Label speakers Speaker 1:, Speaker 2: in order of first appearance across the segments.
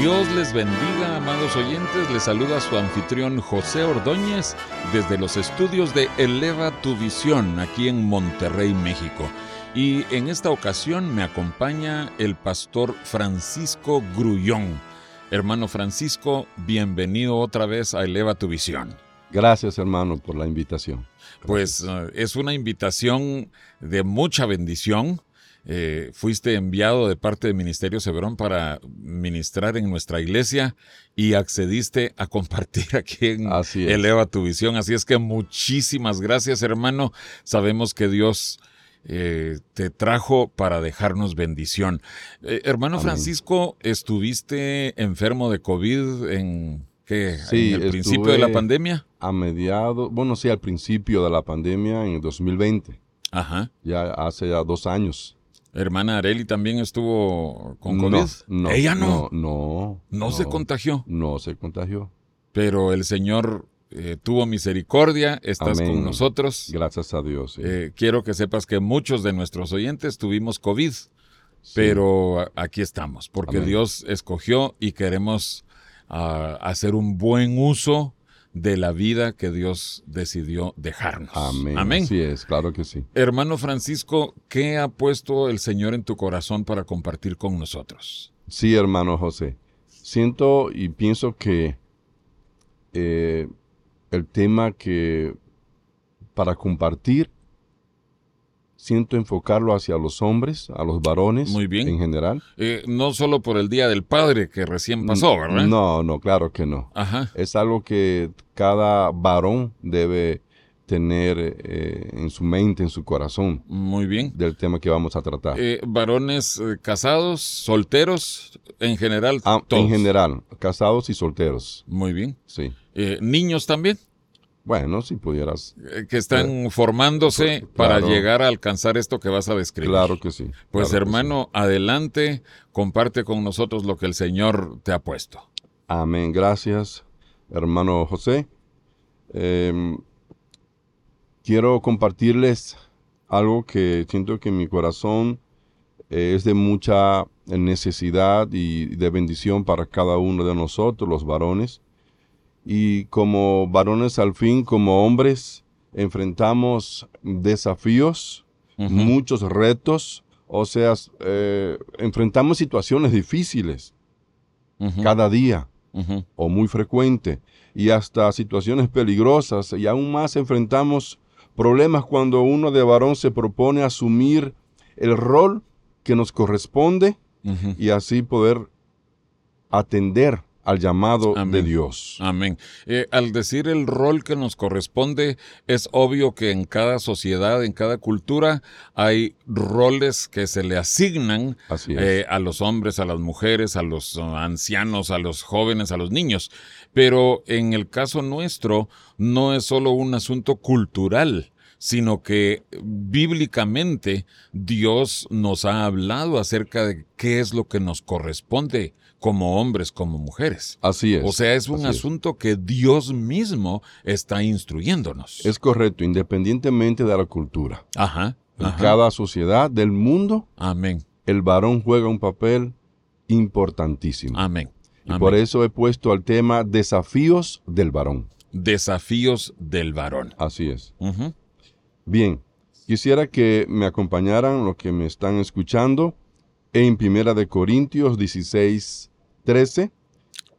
Speaker 1: Dios les bendiga, amados oyentes. Les saluda su anfitrión José Ordóñez desde los estudios de Eleva tu Visión aquí en Monterrey, México. Y en esta ocasión me acompaña el pastor Francisco Grullón. Hermano Francisco, bienvenido otra vez a Eleva tu Visión.
Speaker 2: Gracias, hermano, por la invitación.
Speaker 1: Pues uh, es una invitación de mucha bendición eh, fuiste enviado de parte del Ministerio Severón para ministrar en nuestra iglesia y accediste a compartir aquí en Eleva tu Visión. Así es que muchísimas gracias, hermano. Sabemos que Dios eh, te trajo para dejarnos bendición. Eh, hermano Francisco, ¿estuviste enfermo de COVID en, ¿qué, en el principio de la pandemia?
Speaker 2: A mediados, bueno, sí, al principio de la pandemia en el 2020. Ajá. Ya hace ya dos años.
Speaker 1: Hermana Areli también estuvo con
Speaker 2: COVID. No,
Speaker 1: Ella
Speaker 2: no. No.
Speaker 1: No, se contagió.
Speaker 2: No se contagió.
Speaker 1: Pero el Señor eh, tuvo misericordia, estás con nosotros.
Speaker 2: Gracias a Dios.
Speaker 1: Eh, quiero que sepas que muchos de nuestros oyentes tuvimos COVID, pero aquí estamos, porque Dios escogió y queremos ah, hacer un buen uso de la vida que Dios decidió dejarnos.
Speaker 2: Amén. Amén. Así es, claro que sí.
Speaker 1: Hermano Francisco, ¿qué ha puesto el Señor en tu corazón para compartir con nosotros?
Speaker 2: Sí, hermano José. Siento y pienso que eh, el tema que para compartir siento enfocarlo hacia los hombres, a los varones
Speaker 1: Muy bien.
Speaker 2: en general.
Speaker 1: Eh, no solo por el Día del Padre que recién pasó, ¿verdad?
Speaker 2: No, no, claro que no. Ajá. Es algo que cada varón debe tener eh, en su mente, en su corazón.
Speaker 1: Muy bien.
Speaker 2: Del tema que vamos a tratar.
Speaker 1: Eh, varones casados, solteros, en general.
Speaker 2: Ah, en general, casados y solteros.
Speaker 1: Muy bien.
Speaker 2: Sí.
Speaker 1: niños también.
Speaker 2: Bueno, si pudieras.
Speaker 1: Eh, que están formándose para llegar a alcanzar esto que vas a describir.
Speaker 2: Claro que sí.
Speaker 1: Pues hermano, adelante, comparte con nosotros lo que el Señor te ha puesto.
Speaker 2: Amén. Gracias, hermano José. Em, quiero compartirles algo que siento que mi corazón es de mucha necesidad y de bendición para cada uno de nosotros, los varones y como varones al fin, como hombres, enfrentamos desafíos, muchos retos, o sea, eh, enfrentamos situaciones difíciles cada día o muy frecuente y hasta situaciones peligrosas y aún más enfrentamos problemas cuando uno de varón se propone asumir el rol que nos corresponde y así poder atender al llamado de Dios.
Speaker 1: Amén. Eh, al decir el rol que nos corresponde, es obvio que en cada sociedad, en cada cultura, hay roles que se le asignan eh, a los hombres, a las mujeres, a los ancianos, a los jóvenes, a los niños. Pero en el caso nuestro, no es solo un asunto cultural sino que bíblicamente Dios nos ha hablado acerca de qué es lo que nos corresponde como hombres, como mujeres.
Speaker 2: Así es.
Speaker 1: O sea, es un asunto que Dios mismo está instruyéndonos.
Speaker 2: Es correcto, independientemente de la cultura. Ajá. En cada sociedad del mundo,
Speaker 1: Amén.
Speaker 2: el varón juega un papel importantísimo.
Speaker 1: Amén.
Speaker 2: Y por eso he puesto al tema desafíos del varón.
Speaker 1: Desafíos del varón.
Speaker 2: Así es. Bien, quisiera que me acompañaran los que me están escuchando en Primera de Corintios 16, 13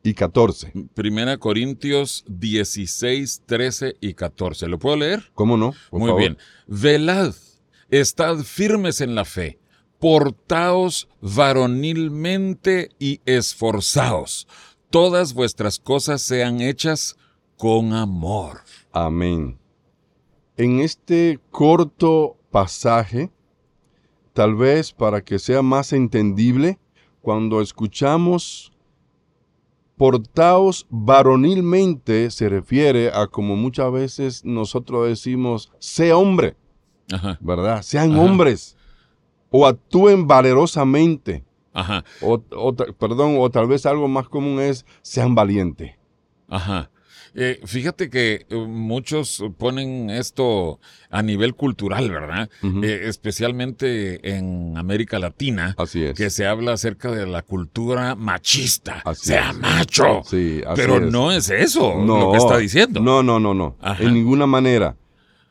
Speaker 2: y 14.
Speaker 1: Primera Corintios 16, 13 y 14. ¿Lo puedo leer?
Speaker 2: ¿Cómo no?
Speaker 1: Muy bien. Velad, estad firmes en la fe, portaos varonilmente y esforzaos. Todas vuestras cosas sean hechas con amor.
Speaker 2: Amén. En este corto pasaje, tal vez para que sea más entendible, cuando escuchamos portaos varonilmente se refiere a como muchas veces nosotros decimos, sé hombre, ¿verdad? Sean hombres o actúen valerosamente. O, perdón, o tal vez algo más común es sean valientes.
Speaker 1: Ajá. Eh, fíjate que eh, muchos ponen esto a nivel cultural, ¿verdad? Eh, especialmente en América Latina,
Speaker 2: Así es.
Speaker 1: que se habla acerca de la cultura machista. sea macho. Sí, Pero no es eso lo que está diciendo.
Speaker 2: No, no, no, no. En ninguna manera.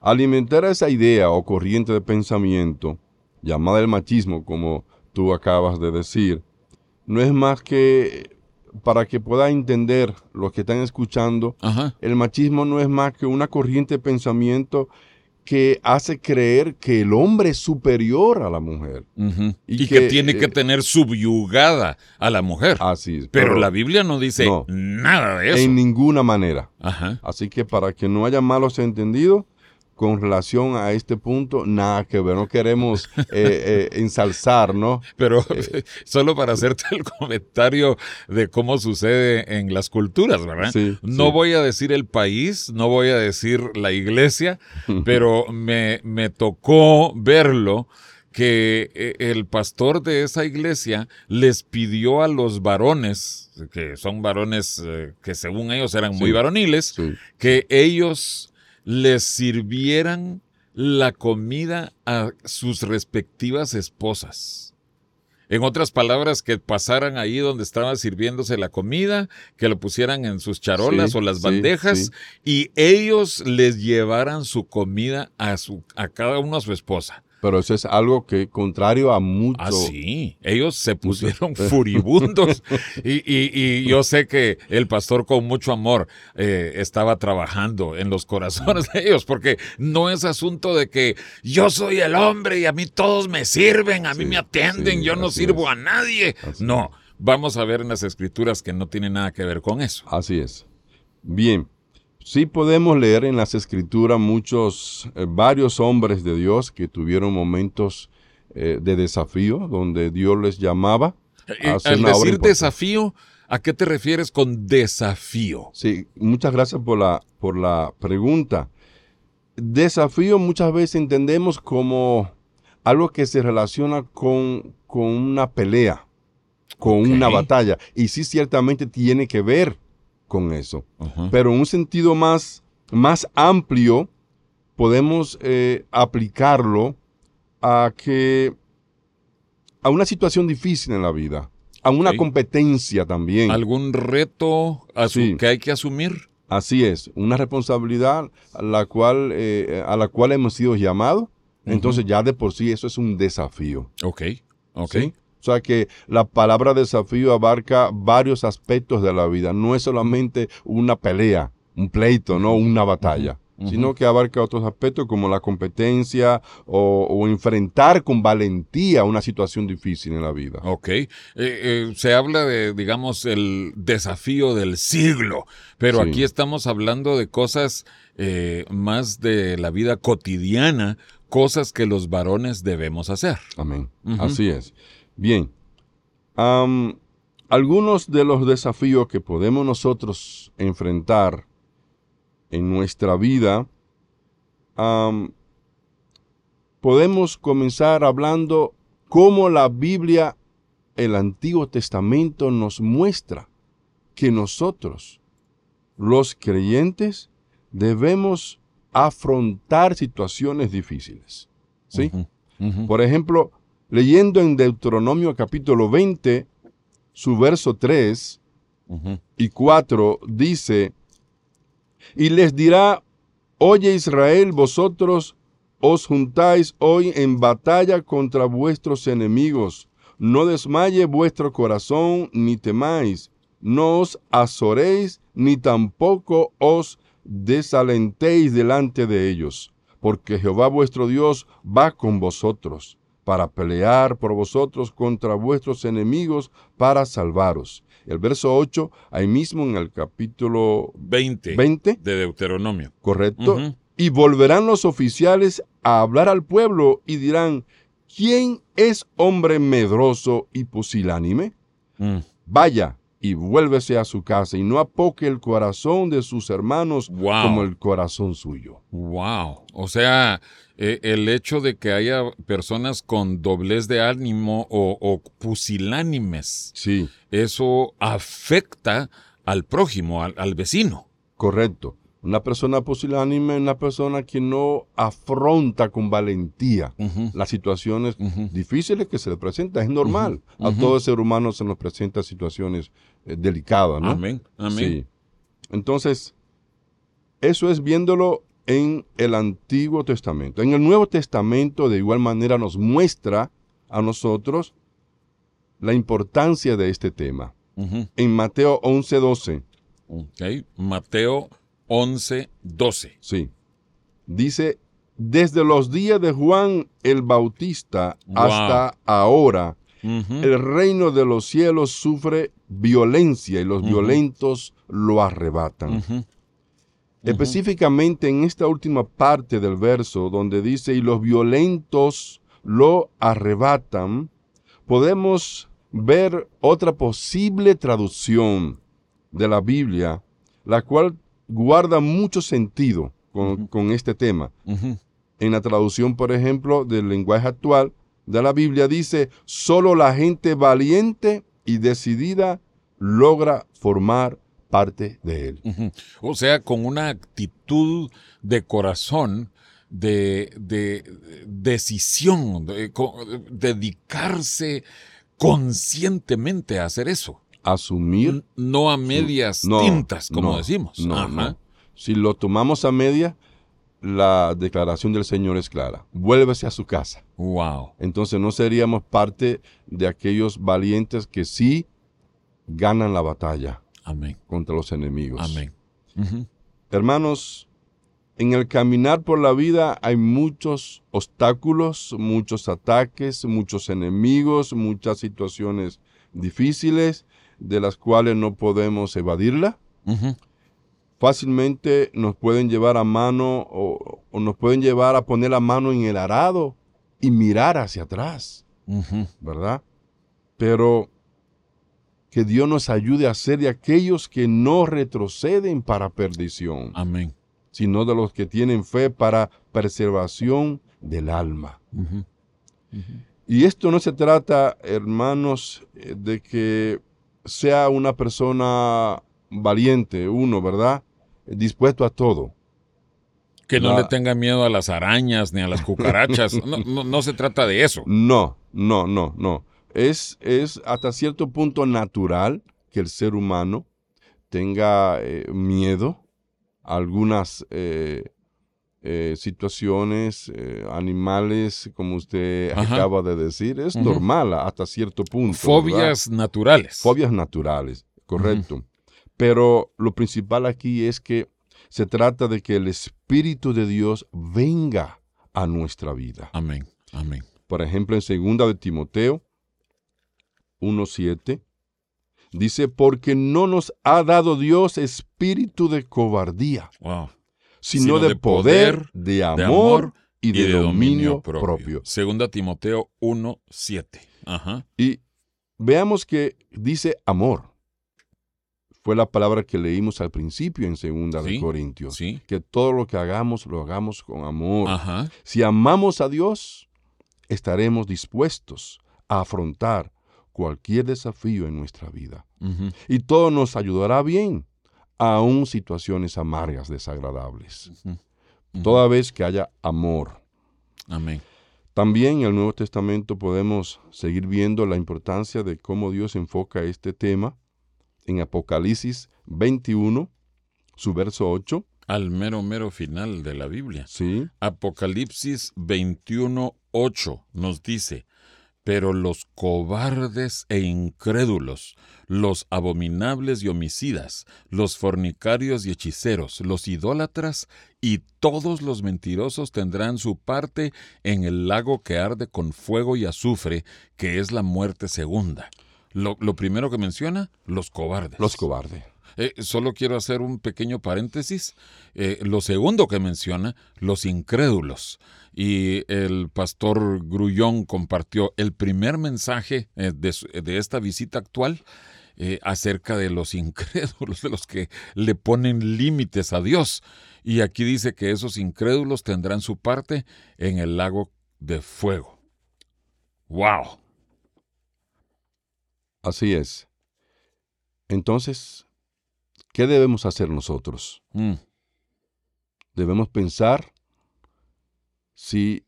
Speaker 2: Alimentar esa idea o corriente de pensamiento, llamada el machismo, como tú acabas de decir, no es más que para que pueda entender los que están escuchando, el machismo no es más que una corriente de pensamiento que hace creer que el hombre es superior a la mujer.
Speaker 1: y, que, tiene que eh, tener subyugada a la mujer.
Speaker 2: Así es.
Speaker 1: Pero, la Biblia no dice nada de eso.
Speaker 2: En ninguna manera. Así que para que no haya malos entendidos, con relación a este punto, nada que ver, no queremos eh, eh, ensalzar, ¿no?
Speaker 1: Pero eh, solo para hacerte el comentario de cómo sucede en las culturas, ¿verdad? no voy a decir el país, no voy a decir la iglesia, pero me, me tocó verlo que el pastor de esa iglesia les pidió a los varones, que son varones que según ellos eran muy varoniles, que ellos les sirvieran la comida a sus respectivas esposas. En otras palabras, que pasaran ahí donde estaba sirviéndose la comida, que lo pusieran en sus charolas o las bandejas y ellos les llevaran su comida a, su, a cada uno a su esposa.
Speaker 2: Pero eso es algo que contrario a mucho.
Speaker 1: Ah, sí. Ellos se pusieron furibundos. y, yo sé que el pastor con mucho amor eh, estaba trabajando en los corazones de ellos, porque no es asunto de que yo soy el hombre y a mí todos me sirven, a mí me atienden, yo no sirvo a nadie. no, vamos a ver en las escrituras que no tiene nada que ver con eso.
Speaker 2: Así es. Bien. Sí podemos leer en las escrituras muchos, eh, varios hombres de Dios que tuvieron momentos eh, de desafío, donde Dios les llamaba.
Speaker 1: A hacer Al decir desafío, ¿a qué te refieres con desafío?
Speaker 2: Sí, muchas gracias por la, por la pregunta. Desafío muchas veces entendemos como algo que se relaciona con, con una pelea, con una batalla. Y sí, ciertamente tiene que ver con eso. Pero en un sentido más, más amplio, podemos eh, aplicarlo a que a una situación difícil en la vida, a una competencia también.
Speaker 1: ¿Algún reto que hay que asumir?
Speaker 2: Así es, una responsabilidad a la cual, eh, a la cual hemos sido llamados. Entonces ya de por sí eso es un desafío.
Speaker 1: Ok, ok.
Speaker 2: O sea que la palabra desafío abarca varios aspectos de la vida. No es solamente una pelea, un pleito, no una batalla. sino que abarca otros aspectos como la competencia o, enfrentar con valentía una situación difícil en la vida.
Speaker 1: Ok. Eh, eh, se habla de, digamos, el desafío del siglo, pero aquí estamos hablando de cosas eh, más de la vida cotidiana, cosas que los varones debemos hacer.
Speaker 2: Amén. Así es. Bien, algunos de los desafíos que podemos nosotros enfrentar en nuestra vida, podemos comenzar hablando cómo la Biblia, el Antiguo Testamento nos muestra que nosotros, los creyentes, debemos afrontar situaciones difíciles. ¿Sí? Por ejemplo, leyendo en Deuteronomio capítulo 20, su verso 3 y 4, dice, y les dirá, oye Israel, vosotros os juntáis hoy en batalla contra vuestros enemigos. No desmaye vuestro corazón, ni temáis. No os azoréis, ni tampoco os desalentéis delante de ellos, porque Jehová vuestro Dios va con vosotros para pelear por vosotros contra vuestros enemigos, para salvaros. El verso 8, ahí mismo en el capítulo
Speaker 1: 20, de Deuteronomio.
Speaker 2: Correcto. Y volverán los oficiales a hablar al pueblo y dirán, ¿quién es hombre medroso y pusilánime? Mm. Vaya y vuélvese a su casa y no apoque el corazón de sus hermanos como el corazón suyo.
Speaker 1: Wow. O sea, eh, el hecho de que haya personas con doblez de ánimo o, pusilánimes,
Speaker 2: sí.
Speaker 1: eso afecta al prójimo, al vecino.
Speaker 2: Correcto. Una persona pusilánime es una persona que no afronta con valentía las situaciones difíciles que se le presentan. Es normal. A todo ser humano se nos presentan situaciones eh, delicadas, ¿no?
Speaker 1: Amén. Amén.
Speaker 2: Entonces, eso es viéndolo en el Antiguo Testamento. En el Nuevo Testamento, de igual manera, nos muestra a nosotros la importancia de este tema. En Mateo 11, 12.
Speaker 1: Mateo 11, 12.
Speaker 2: Sí. Dice, desde los días de Juan el Bautista hasta ahora, el reino de los cielos sufre violencia y los violentos lo arrebatan. Específicamente en esta última parte del verso donde dice, y los violentos lo arrebatan, podemos ver otra posible traducción de la Biblia, la cual guarda mucho sentido con, este tema. En la traducción, por ejemplo, del lenguaje actual de la Biblia dice, solo la gente valiente y decidida logra formar parte de él.
Speaker 1: O sea, con una actitud de corazón, de, decisión, de, dedicarse conscientemente a hacer eso
Speaker 2: asumir.
Speaker 1: No a medias tintas, como decimos.
Speaker 2: Si lo tomamos a media, la declaración del Señor es clara. Vuélvese a su casa.
Speaker 1: Wow.
Speaker 2: Entonces no seríamos parte de aquellos valientes que sí ganan la batalla.
Speaker 1: Amén.
Speaker 2: Contra los enemigos.
Speaker 1: Amén.
Speaker 2: Hermanos, en el caminar por la vida hay muchos obstáculos, muchos ataques, muchos enemigos, muchas situaciones difíciles de las cuales no podemos evadirla. Fácilmente nos pueden llevar a mano o, nos pueden llevar a poner la mano en el arado y mirar hacia atrás, ¿verdad? Pero que Dios nos ayude a ser de aquellos que no retroceden para perdición.
Speaker 1: Amén.
Speaker 2: Sino de los que tienen fe para preservación del alma. Y esto no se trata, hermanos, de que sea una persona valiente, uno, ¿verdad? Dispuesto a todo.
Speaker 1: Que no le tenga miedo a las arañas ni a las cucarachas. no, se trata de eso.
Speaker 2: No, no, no, no. Es, es hasta cierto punto natural que el ser humano tenga eh, miedo a algunas eh, eh, situaciones, animales, como usted acaba de decir, es normal hasta cierto punto.
Speaker 1: Fobias naturales.
Speaker 2: Fobias naturales, correcto. Pero lo principal aquí es que se trata de que el Espíritu de Dios venga a nuestra vida.
Speaker 1: Amén, amén.
Speaker 2: Por ejemplo, en 2 de Timoteo 1.7, dice, porque no nos ha dado Dios espíritu de cobardía.
Speaker 1: Wow
Speaker 2: sino, de, poder, de amor, y, de, dominio, propio.
Speaker 1: Segunda Timoteo 1, 7. Ajá.
Speaker 2: Y veamos que dice amor. Fue la palabra que leímos al principio en Segunda de Corintios.
Speaker 1: Sí.
Speaker 2: Que todo lo que hagamos lo hagamos con amor.
Speaker 1: Ajá.
Speaker 2: Si amamos a Dios, estaremos dispuestos a afrontar cualquier desafío en nuestra vida. Y todo nos ayudará bien aún situaciones amargas, desagradables. Toda vez que haya amor.
Speaker 1: Amén.
Speaker 2: También en el Nuevo Testamento podemos seguir viendo la importancia de cómo Dios enfoca este tema en Apocalipsis 21, su verso 8.
Speaker 1: Al mero, mero final de la Biblia.
Speaker 2: Sí.
Speaker 1: Apocalipsis 21, 8 nos dice, pero los cobardes e incrédulos, los abominables y homicidas, los fornicarios y hechiceros, los idólatras y todos los mentirosos tendrán su parte en el lago que arde con fuego y azufre, que es la muerte segunda. Lo, primero que menciona, los cobardes.
Speaker 2: Los cobardes.
Speaker 1: Eh, solo quiero hacer un pequeño paréntesis. Eh, lo segundo que menciona, los incrédulos. Y el pastor Grullón compartió el primer mensaje de, de, esta visita actual acerca de los incrédulos, de los que le ponen límites a Dios. Y aquí dice que esos incrédulos tendrán su parte en el lago de fuego. ¡Wow!
Speaker 2: Así es. Entonces, ¿qué debemos hacer nosotros? Mm. Debemos pensar si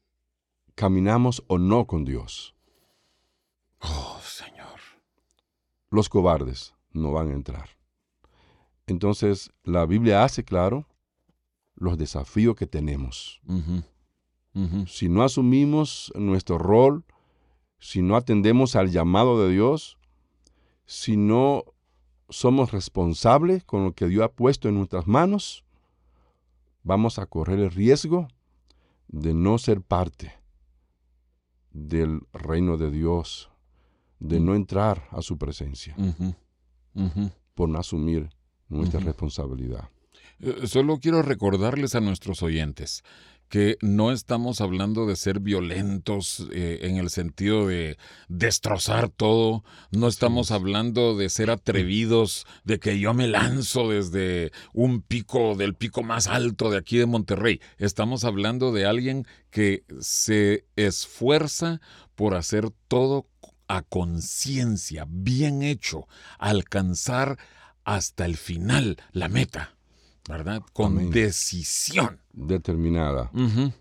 Speaker 2: caminamos o no con Dios.
Speaker 1: Oh, Señor.
Speaker 2: Los cobardes no van a entrar. Entonces, la Biblia hace claro los desafíos que tenemos. Si no asumimos nuestro rol, si no atendemos al llamado de Dios, si no somos responsables con lo que Dios ha puesto en nuestras manos, vamos a correr el riesgo de no ser parte del reino de Dios, de no entrar a su presencia, por no asumir nuestra responsabilidad.
Speaker 1: Eh, solo quiero recordarles a nuestros oyentes que no estamos hablando de ser violentos eh, en el sentido de destrozar todo, no estamos hablando de ser atrevidos, de que yo me lanzo desde un pico, del pico más alto de aquí de Monterrey, estamos hablando de alguien que se esfuerza por hacer todo a conciencia, bien hecho, alcanzar hasta el final la meta. ¿Verdad? Con decisión.
Speaker 2: Determinada.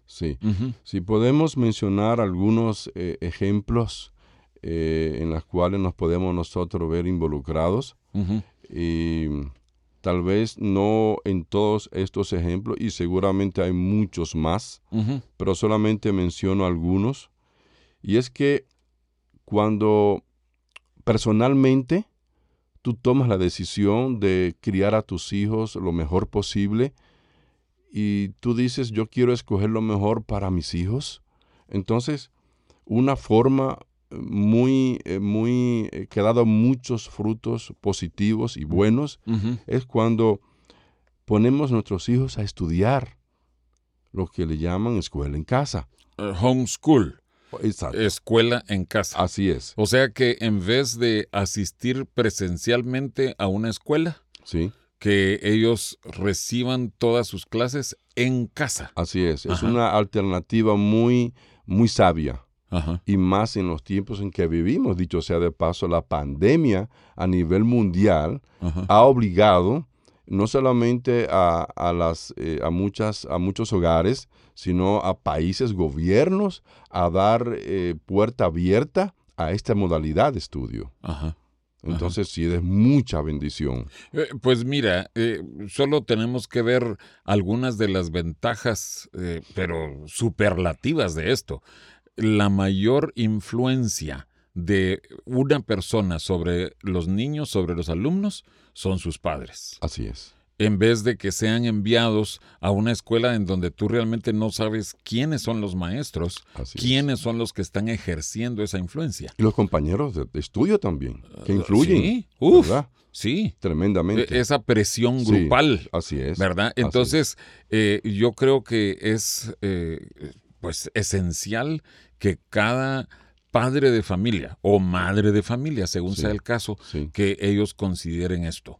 Speaker 2: Sí. Si podemos mencionar algunos eh, ejemplos eh, en los cuales nos podemos nosotros ver involucrados. Y tal vez no en todos estos ejemplos, y seguramente hay muchos más, pero solamente menciono algunos. Y es que cuando personalmente tú tomas la decisión de criar a tus hijos lo mejor posible y tú dices, yo quiero escoger lo mejor para mis hijos. Entonces, una forma muy, eh, muy, eh, que ha dado muchos frutos positivos y buenos, es cuando ponemos nuestros hijos a estudiar lo que le llaman escuela en casa.
Speaker 1: Uh, homeschool escuela en casa.
Speaker 2: Así es.
Speaker 1: O sea que en vez de asistir presencialmente a una escuela,
Speaker 2: sí.
Speaker 1: que ellos reciban todas sus clases en casa.
Speaker 2: Así es. Es una alternativa muy, muy sabia. Y más en los tiempos en que vivimos, dicho sea de paso, la pandemia a nivel mundial ha obligado no solamente a, a las, eh, a, muchas, a muchos hogares, sino a países, gobiernos, a dar eh, puerta abierta a esta modalidad de estudio. Entonces sí es mucha bendición.
Speaker 1: Eh, pues mira, solo tenemos que ver algunas de las ventajas, pero superlativas de esto. La mayor influencia de una persona sobre los niños, sobre los alumnos, son sus padres.
Speaker 2: Así es.
Speaker 1: En vez de que sean enviados a una escuela en donde tú realmente no sabes quiénes son los maestros, quiénes son los que están ejerciendo esa influencia.
Speaker 2: Y los compañeros de estudio también, que influyen.
Speaker 1: Sí, Uf, sí.
Speaker 2: Tremendamente.
Speaker 1: E-, esa presión grupal.
Speaker 2: así es.
Speaker 1: ¿Verdad? Entonces, eh, yo creo que es eh, pues esencial que cada padre de familia o madre de familia, según sea el caso, que ellos consideren esto,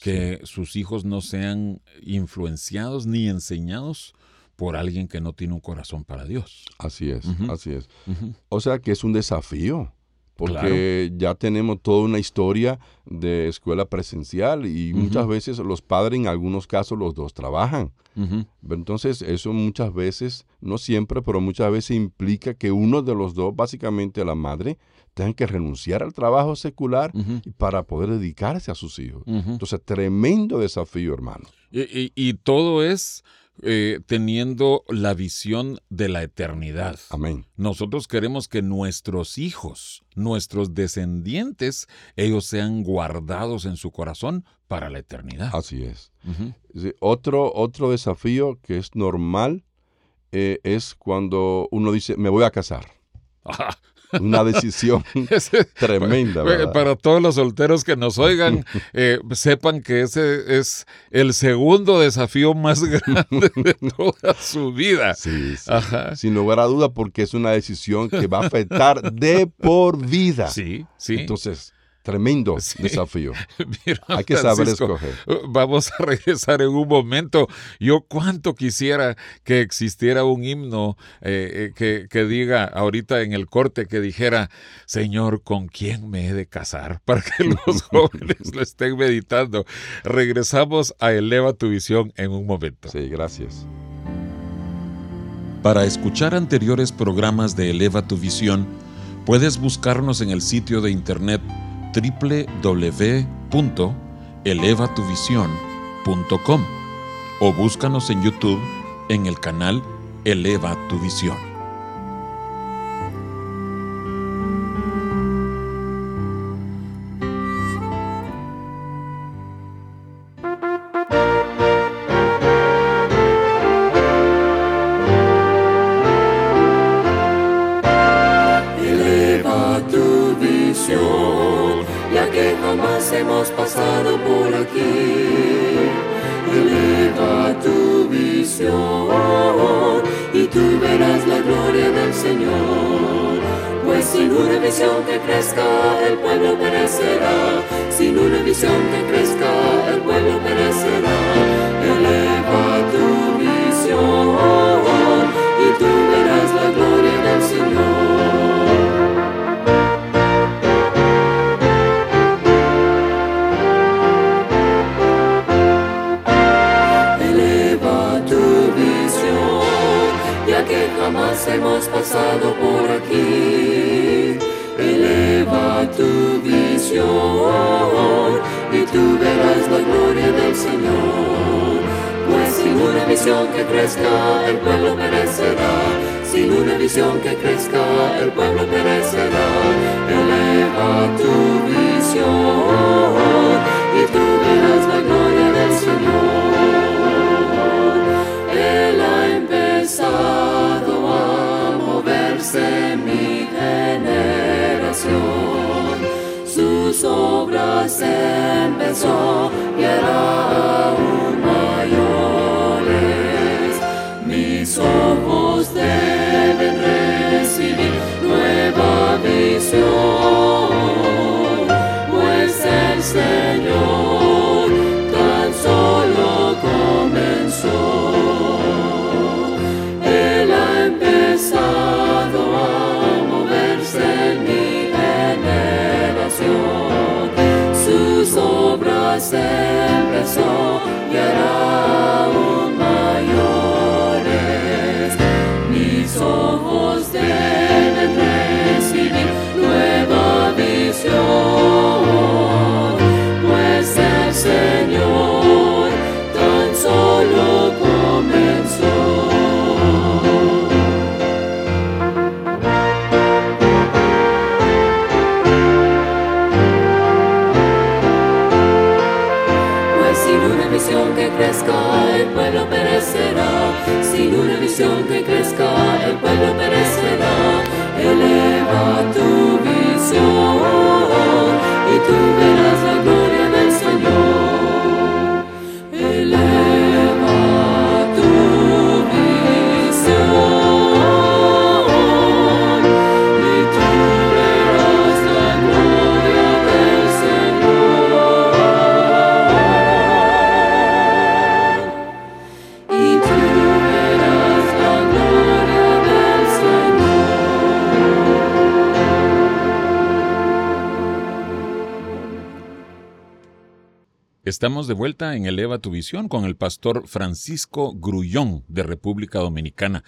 Speaker 1: que sus hijos no sean influenciados ni enseñados por alguien que no tiene un corazón para Dios.
Speaker 2: Así es, así es. O sea que es un desafío porque ya tenemos toda una historia de escuela presencial y muchas veces los padres, en algunos casos, los dos trabajan. Entonces, eso muchas veces, no siempre, pero muchas veces implica que uno de los dos, básicamente la madre, tenga que renunciar al trabajo secular para poder dedicarse a sus hijos. Entonces, tremendo desafío, hermano.
Speaker 1: y todo es eh, teniendo la visión de la eternidad.
Speaker 2: Amén.
Speaker 1: Nosotros queremos que nuestros hijos, nuestros descendientes, ellos sean guardados en su corazón para la eternidad.
Speaker 2: Así es. otro, otro desafío que es normal eh, es cuando uno dice, me voy a casar. una decisión tremenda.
Speaker 1: Para todos los solteros que nos oigan, eh, sepan que ese es el segundo desafío más grande de toda su vida.
Speaker 2: Sí, sí. Sin lugar a duda, porque es una decisión que va a afectar de por vida.
Speaker 1: Sí, sí.
Speaker 2: Entonces, Tremendo desafío. Hay que saber escoger.
Speaker 1: Vamos a regresar en un momento. Yo cuánto quisiera que existiera un himno eh, eh, que, diga ahorita en el corte que dijera, Señor, ¿con quién me he de casar? Para que los jóvenes lo estén meditando. Regresamos a Eleva tu visión en un momento.
Speaker 2: Sí, gracias.
Speaker 3: Para escuchar anteriores programas de Eleva tu visión, puedes buscarnos en el sitio de internet www.elevatuvision.com o búscanos en YouTube en el canal Eleva tu Visión.
Speaker 1: sen beso say Estamos de vuelta en Eleva tu Visión con el pastor Francisco Grullón de República Dominicana.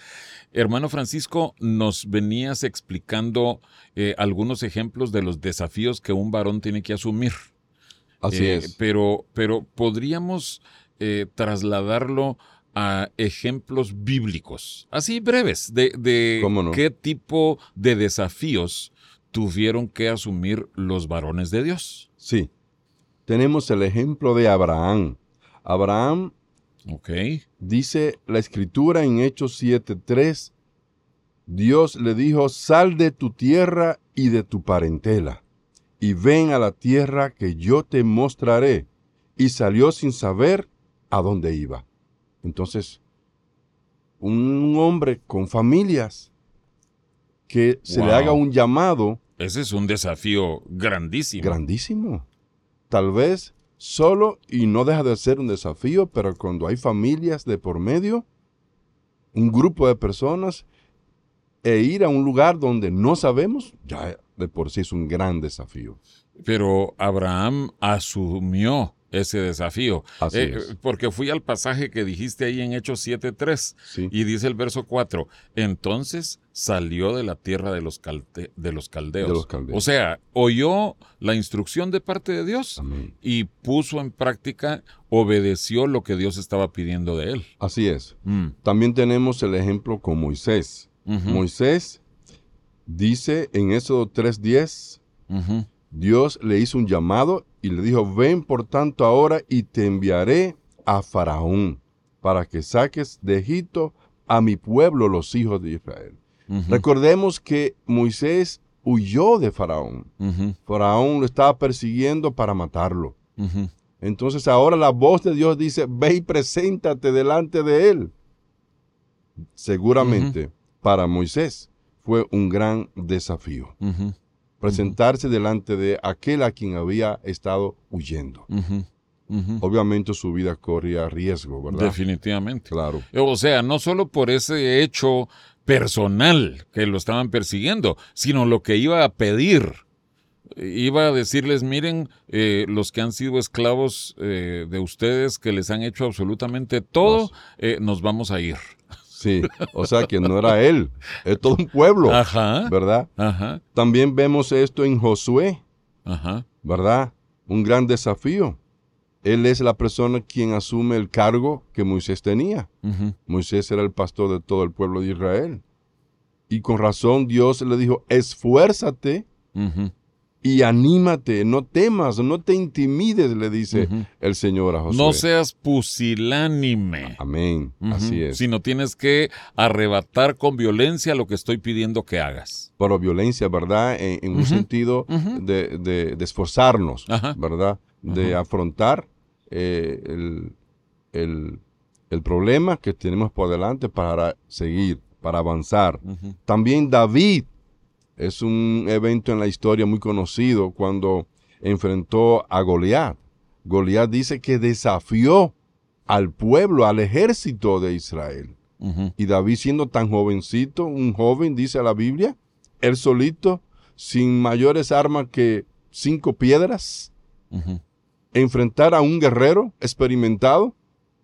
Speaker 1: Hermano Francisco, nos venías explicando eh, algunos ejemplos de los desafíos que un varón tiene que asumir.
Speaker 2: Así eh, es.
Speaker 1: Pero, pero podríamos eh, trasladarlo a ejemplos bíblicos, así breves, de, de qué tipo de desafíos tuvieron que asumir los varones de Dios.
Speaker 2: Sí tenemos el ejemplo de Abraham. Abraham,
Speaker 1: okay.
Speaker 2: dice la escritura en Hechos 7.3, Dios le dijo, sal de tu tierra y de tu parentela, y ven a la tierra que yo te mostraré. Y salió sin saber a dónde iba. Entonces, un hombre con familias que se le haga un llamado.
Speaker 1: Ese es un desafío grandísimo.
Speaker 2: Grandísimo. Tal vez solo y no deja de ser un desafío, pero cuando hay familias de por medio, un grupo de personas, e ir a un lugar donde no sabemos, ya de por sí es un gran desafío.
Speaker 1: Pero Abraham asumió ese desafío. Eh, porque fui al pasaje que dijiste ahí en Hechos 7.3 y dice el verso 4, entonces salió de la tierra de los, de los, caldeos. O sea, oyó la instrucción de parte de Dios y puso en práctica, obedeció lo que Dios estaba pidiendo de él.
Speaker 2: Así es. Mm. También tenemos el ejemplo con Moisés. Moisés dice en Éxodo 3.10, Dios le hizo un llamado y le dijo, ven por tanto ahora y te enviaré a Faraón para que saques de Egipto a mi pueblo, los hijos de Israel. Recordemos que Moisés huyó de Faraón. Faraón lo estaba persiguiendo para matarlo. Entonces ahora la voz de Dios dice, ve y preséntate delante de él. Seguramente para Moisés fue un gran desafío presentarse delante de aquel a quien había estado huyendo. Obviamente su vida corría riesgo, ¿verdad?
Speaker 1: Definitivamente.
Speaker 2: Claro.
Speaker 1: O sea, no solo por ese hecho personal que lo estaban persiguiendo, sino lo que iba a pedir. Iba a decirles, miren, eh, los que han sido esclavos eh, de ustedes, que les han hecho absolutamente todo, eh, nos vamos a ir.
Speaker 2: Sí, o sea que no era él, es todo un pueblo, Ajá. ¿verdad? Ajá. También vemos esto en Josué, Ajá. ¿verdad? Un gran desafío. Él es la persona quien asume el cargo que Moisés tenía. Moisés era el pastor de todo el pueblo de Israel. Y con razón Dios le dijo, esfuérzate y anímate, no temas, no te intimides, le dice el Señor a Josué.
Speaker 1: No seas pusilánime.
Speaker 2: Amén, así es.
Speaker 1: Sino tienes que arrebatar con violencia lo que estoy pidiendo que hagas.
Speaker 2: Pero violencia, ¿verdad? En, un sentido de, esforzarnos, ¿verdad? De afrontar eh, el, el, problema que tenemos por delante para seguir, para avanzar. También David es un evento en la historia muy conocido cuando enfrentó a Goliat. Goliat dice que desafió al pueblo, al ejército de Israel. Y David siendo tan jovencito, un joven, dice la Biblia, él solito, sin mayores armas que cinco piedras, enfrentar a un guerrero experimentado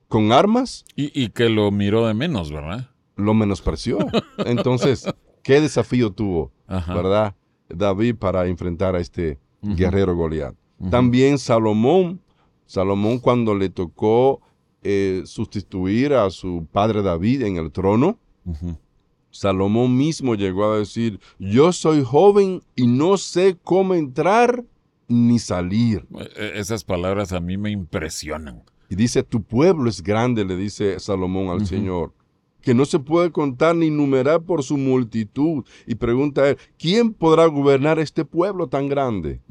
Speaker 2: con armas.
Speaker 1: Y, y, que lo miró de menos, ¿verdad?
Speaker 2: Lo menospreció. Entonces, ¿qué desafío tuvo? ¿verdad? David para enfrentar a este guerrero Goliat. También Salomón, Salomón cuando le tocó eh, sustituir a su padre David en el trono, Salomón mismo llegó a decir, yo soy joven y no sé cómo entrar ni salir.
Speaker 1: E, e, esas palabras a mí me impresionan.
Speaker 2: Y dice, tu pueblo es grande, le dice Salomón al Señor que no se puede contar ni numerar por su multitud. Y pregunta él, ¿quién podrá gobernar este pueblo tan grande?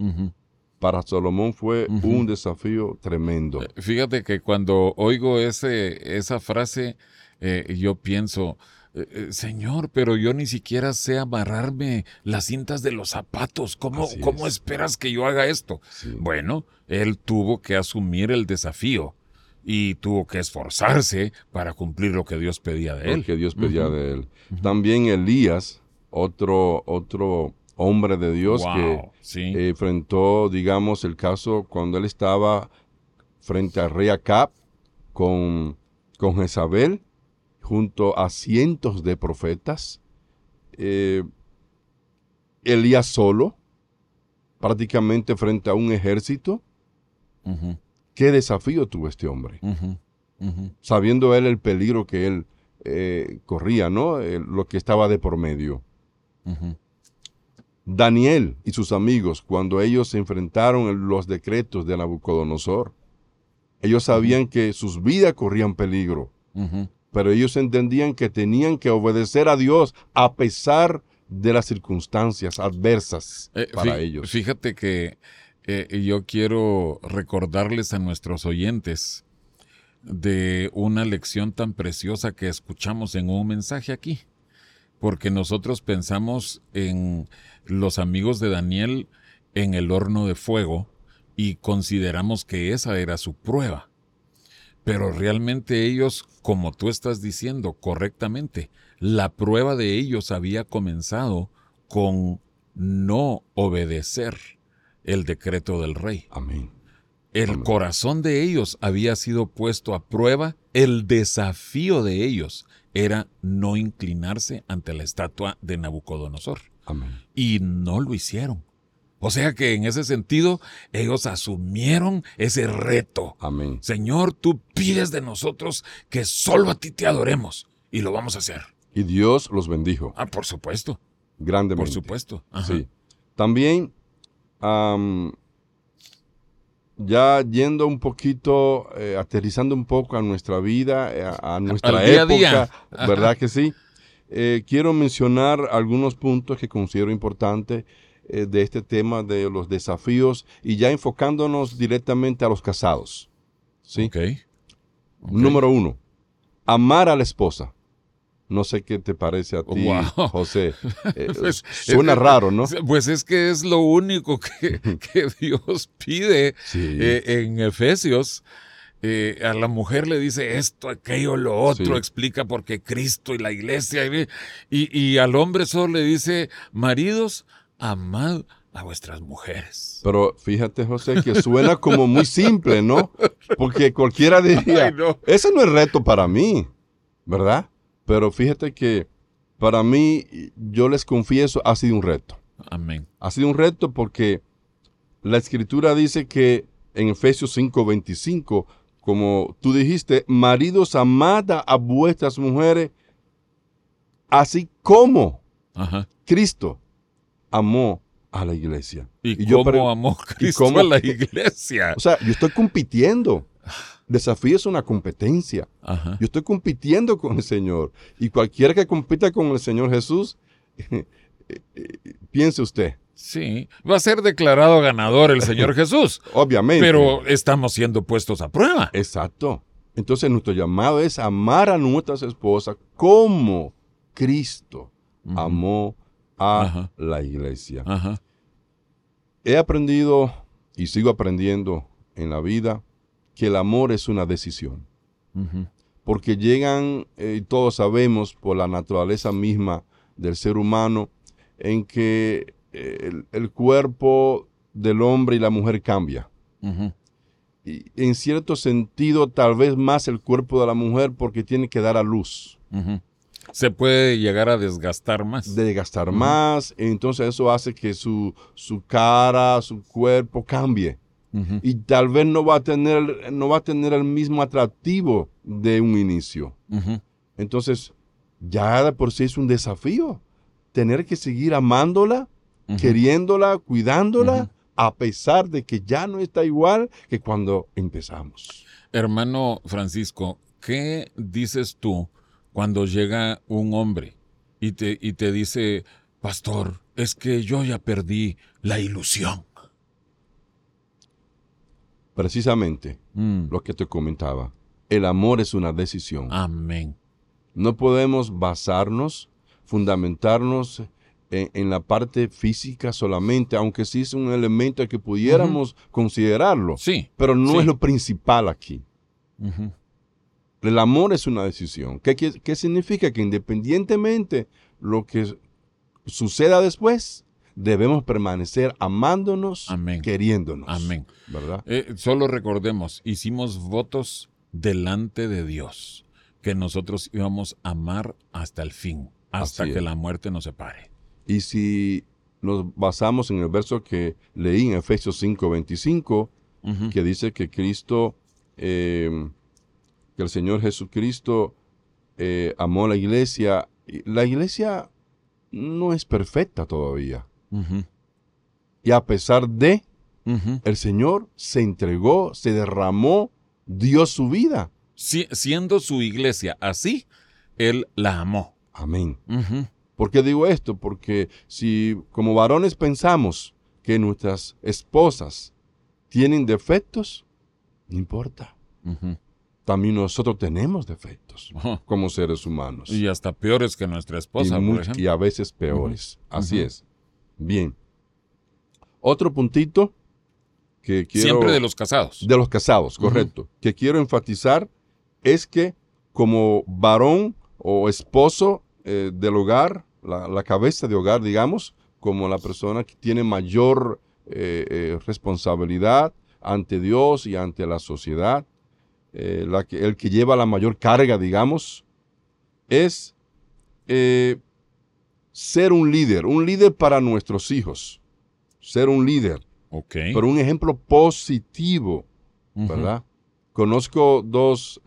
Speaker 2: Para Salomón fue un desafío tremendo.
Speaker 1: Eh, fíjate que cuando oigo ese, esa frase, eh, yo pienso, eh, Señor, pero yo ni siquiera sé amarrarme las cintas de los zapatos. ¿Cómo, ¿cómo esperas que yo haga esto? Bueno, él tuvo que asumir el desafío y tuvo que esforzarse para cumplir lo que Dios pedía de él.
Speaker 2: Lo que Dios pedía de él. También Elías, otro, otro hombre de Dios que enfrentó, digamos, el caso cuando él estaba frente al rey Acab con, con Jezabel, junto a cientos de profetas. Eh, Elías solo, prácticamente frente a un ejército. ¿Qué desafío tuvo este hombre? Sabiendo él el peligro que él eh, corría, ¿no? lo que estaba de por medio. Daniel y sus amigos, cuando ellos se enfrentaron a los decretos de Nabucodonosor, ellos sabían que sus vidas corrían peligro. pero ellos entendían que tenían que obedecer a Dios a pesar de las circunstancias adversas eh, para ellos.
Speaker 1: Fíjate que eh, yo quiero recordarles a nuestros oyentes de una lección tan preciosa que escuchamos en un mensaje aquí, porque nosotros pensamos en los amigos de Daniel en el horno de fuego y consideramos que esa era su prueba. Pero realmente ellos, como tú estás diciendo correctamente, la prueba de ellos había comenzado con no obedecer el decreto del rey.
Speaker 2: Amén.
Speaker 1: El corazón de ellos había sido puesto a prueba, el desafío de ellos era no inclinarse ante la estatua de Nabucodonosor.
Speaker 2: Amén.
Speaker 1: Y no lo hicieron. O sea que en ese sentido, ellos asumieron ese reto.
Speaker 2: Amén.
Speaker 1: Señor, tú pides de nosotros que solo a ti te adoremos y lo vamos a hacer.
Speaker 2: Y Dios los bendijo.
Speaker 1: Ah, por supuesto.
Speaker 2: Grandemente.
Speaker 1: Por supuesto.
Speaker 2: Sí. También ya yendo un poquito, eh, aterrizando un poco a nuestra vida, eh, a, nuestra época, ¿verdad que sí? Eh, quiero mencionar algunos puntos que considero importantes de este tema de los desafíos y ya enfocándonos directamente a los casados. ¿sí?
Speaker 1: okay.
Speaker 2: Número uno, amar a la esposa. No sé qué te parece a ti, José. Eh, pues, suena raro, ¿no?
Speaker 1: Pues es que es lo único que, Dios pide eh, en Efesios. Eh, a la mujer le dice esto, aquello, lo otro, explica por qué Cristo y la iglesia. Y, y, al hombre solo le dice, maridos, amad a vuestras mujeres.
Speaker 2: Pero fíjate, José, que suena como muy simple, ¿no? Porque cualquiera diría, ese no es reto para mí, ¿verdad? Pero fíjate que para mí, yo les confieso, ha sido un reto.
Speaker 1: Amén.
Speaker 2: Ha sido un reto porque la escritura dice que en Efesios 5:25, como tú dijiste, maridos, amada a vuestras mujeres, así como Cristo amó a la iglesia.
Speaker 1: ¿Y, cómo amó Cristo a la iglesia?
Speaker 2: O sea, yo estoy compitiendo. Desafío es una competencia. Yo estoy compitiendo con el Señor. Y cualquiera que compita con el Señor Jesús, eh, eh, piense usted.
Speaker 1: Sí, va a ser declarado ganador el Señor Jesús.
Speaker 2: Obviamente.
Speaker 1: Pero estamos siendo puestos a prueba.
Speaker 2: Exacto. Entonces nuestro llamado es amar a nuestras esposas como Cristo amó a la iglesia. He aprendido y sigo aprendiendo en la vida que el amor es una decisión. Porque llegan, eh, y todos sabemos por la naturaleza misma del ser humano, en que eh, el, cuerpo del hombre y la mujer cambia. Y en cierto sentido, tal vez más el cuerpo de la mujer porque tiene que dar a luz.
Speaker 1: Se puede llegar a desgastar más.
Speaker 2: Desgastar más, entonces eso hace que su, su cara, su cuerpo cambie y tal vez no va, a tener, no va a tener el mismo atractivo de un inicio. Entonces, ya de por sí es un desafío tener que seguir amándola, queriéndola, cuidándola, a pesar de que ya no está igual que cuando empezamos.
Speaker 1: Hermano Francisco, ¿qué dices tú cuando llega un hombre y te, y te dice, pastor, es que yo ya perdí la ilusión?
Speaker 2: Precisamente mm. lo que te comentaba. El amor es una decisión.
Speaker 1: Amén.
Speaker 2: No podemos basarnos, fundamentarnos en, la parte física solamente, aunque sí es un elemento que pudiéramos considerarlo.
Speaker 1: Sí.
Speaker 2: Pero no es lo principal aquí. El amor es una decisión. ¿Qué, ¿Qué, significa? Que independientemente lo que suceda después, debemos permanecer amándonos, queriéndonos.
Speaker 1: Amén.
Speaker 2: ¿Verdad?
Speaker 1: Eh, solo recordemos, hicimos votos delante de Dios, que nosotros íbamos a amar hasta el fin, hasta que la muerte nos separe.
Speaker 2: Y si nos basamos en el verso que leí en Efesios 5:25, que dice que Cristo, em, que el Señor Jesucristo eh, amó a la iglesia, la iglesia no es perfecta todavía. Y a pesar de, el Señor se entregó, se derramó, dio su vida
Speaker 1: siendo su iglesia así, él la amó.
Speaker 2: Amén. ¿Por qué digo esto? Porque si como varones pensamos que nuestras esposas tienen defectos, no importa. También nosotros tenemos defectos como seres humanos.
Speaker 1: Y hasta peores que nuestra esposa,
Speaker 2: y,
Speaker 1: por ejemplo.
Speaker 2: y a veces peores. Así es. Bien. Otro puntito que quiero...
Speaker 1: Siempre de los casados.
Speaker 2: De los casados, correcto. Que quiero enfatizar es que como varón o esposo eh, del hogar, la, cabeza de hogar, digamos, como la persona que tiene mayor eh, eh, responsabilidad ante Dios y ante la sociedad, la que, el que lleva la mayor carga, digamos, es ser un líder, un líder para nuestros hijos, ser un líder,
Speaker 1: okay.
Speaker 2: pero un ejemplo positivo, ¿verdad? Conozco dos,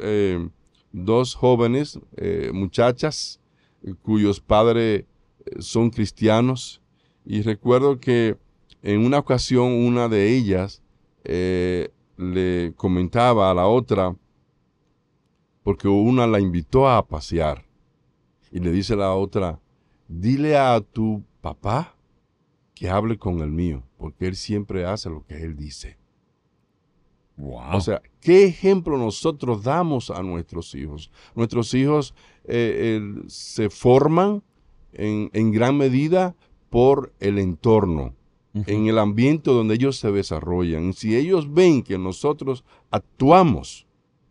Speaker 2: dos jóvenes, muchachas, cuyos padres eh, son cristianos. Y recuerdo que en una ocasión una de ellas eh, le comentaba a la otra, porque una la invitó a pasear, y le dice a la otra, dile a tu papá que hable con el mío, porque él siempre hace lo que él dice. O sea, ¿qué ejemplo nosotros damos a nuestros hijos? Nuestros hijos eh, se forman en, gran medida por el entorno, en el ambiente donde ellos se desarrollan. Si ellos ven que nosotros actuamos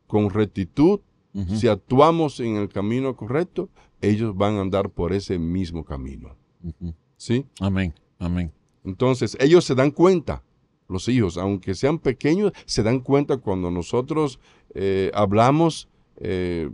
Speaker 2: con rectitud, si actuamos en el camino correcto, ellos van a andar por ese mismo camino. ¿Sí?
Speaker 1: Amén, amén.
Speaker 2: Entonces, ellos se dan cuenta los hijos, aunque sean pequeños, se dan cuenta cuando nosotros eh, hablamos eh,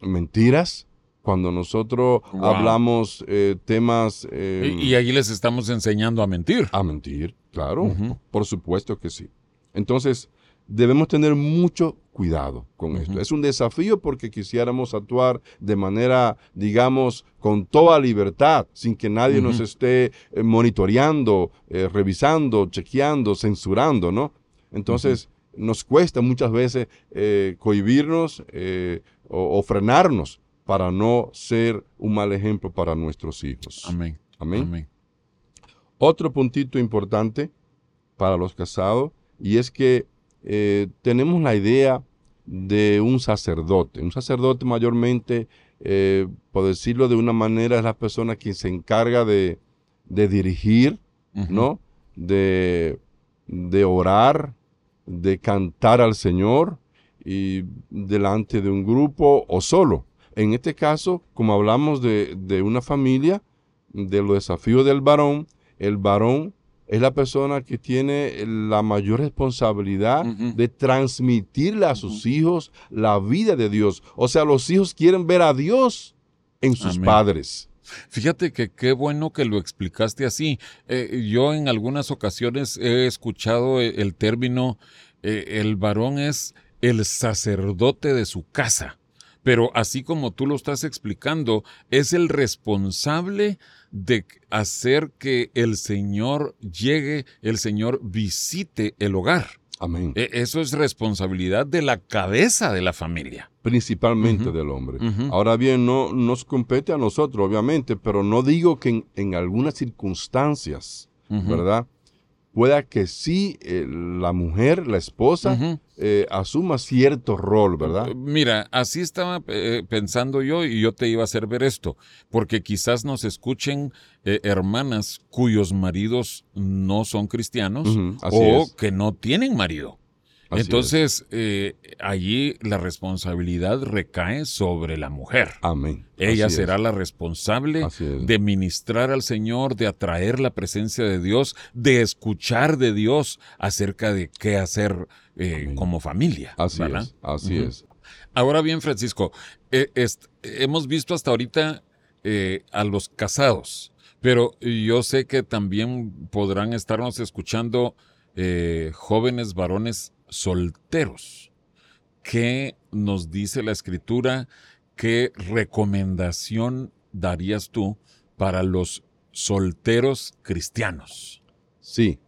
Speaker 2: mentiras, cuando nosotros hablamos eh, temas...
Speaker 1: y, ahí les estamos enseñando a mentir.
Speaker 2: A mentir, claro, por supuesto que sí. Entonces, debemos tener mucho cuidado con esto. Es un desafío porque quisiéramos actuar de manera, digamos, con toda libertad, sin que nadie nos esté eh, monitoreando, eh, revisando, chequeando, censurando, ¿no? Entonces, nos cuesta muchas veces eh, cohibirnos o, frenarnos para no ser un mal ejemplo para nuestros hijos.
Speaker 1: Amén.
Speaker 2: Amén. Otro puntito importante para los casados y es que eh, tenemos la idea de un sacerdote. Un sacerdote mayormente, eh, por decirlo de una manera, es la persona que se encarga de, dirigir, ¿no? De, de orar, de cantar al Señor y delante de un grupo o solo. En este caso, como hablamos de, de una familia, de los desafíos del varón, el varón es la persona que tiene la mayor responsabilidad de transmitirle a sus hijos la vida de Dios. O sea, los hijos quieren ver a Dios en sus padres.
Speaker 1: Fíjate que qué bueno que lo explicaste así. Eh, yo en algunas ocasiones he escuchado eh, el término, eh, el varón es el sacerdote de su casa. Pero así como tú lo estás explicando, es el responsable de hacer que el Señor llegue, el Señor visite el hogar.
Speaker 2: Amén.
Speaker 1: E, eso es responsabilidad de la cabeza de la familia.
Speaker 2: Principalmente del hombre. Ahora bien, no nos compete a nosotros, obviamente, pero no digo que en, algunas circunstancias, ¿verdad? Pueda que sí eh, la mujer, la esposa, eh, asuma cierto rol, ¿verdad?
Speaker 1: Mira, así estaba eh, pensando yo y yo te iba a hacer ver esto, porque quizás nos escuchen hermanas cuyos maridos no son cristianos o que no tienen marido. Entonces, eh, allí la responsabilidad recae sobre la mujer.
Speaker 2: Amén.
Speaker 1: Ella será la responsable de ministrar al Señor, de atraer la presencia de Dios, de escuchar de Dios acerca de qué hacer eh, como familia.
Speaker 2: Así es. Así es.
Speaker 1: Ahora bien, Francisco, eh, hemos visto hasta ahorita a los casados, pero yo sé que también podrán estarnos escuchando jóvenes varones solteros. ¿Qué nos dice la escritura? ¿Qué recomendación darías tú para los solteros cristianos?
Speaker 2: Sí,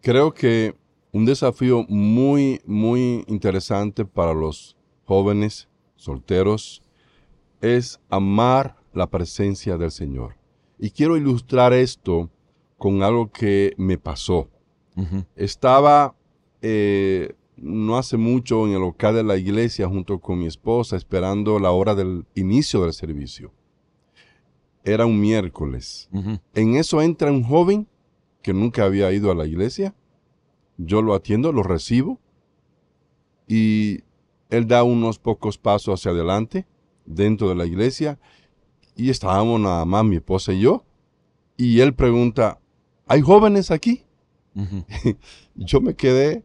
Speaker 2: creo que un desafío muy, muy interesante para los jóvenes, solteros, es amar la presencia del Señor. Y quiero ilustrar esto con algo que me pasó. Estaba eh, no hace mucho en el local de la iglesia junto con mi esposa esperando la hora del inicio del servicio. Era un miércoles. En eso entra un joven que nunca había ido a la iglesia. Yo lo atiendo, lo recibo y él da unos pocos pasos hacia adelante dentro de la iglesia y estábamos nada más mi esposa y yo. Y él pregunta, ¿hay jóvenes aquí? yo me quedé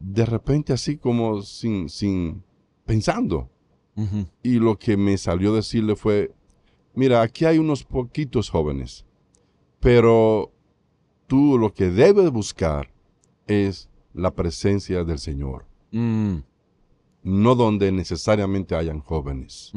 Speaker 2: de repente así como sin, sin pensando. Y lo que me salió decirle fue, mira, aquí hay unos poquitos jóvenes, pero tú lo que debes buscar es la presencia del Señor. Mm. No donde necesariamente hayan jóvenes.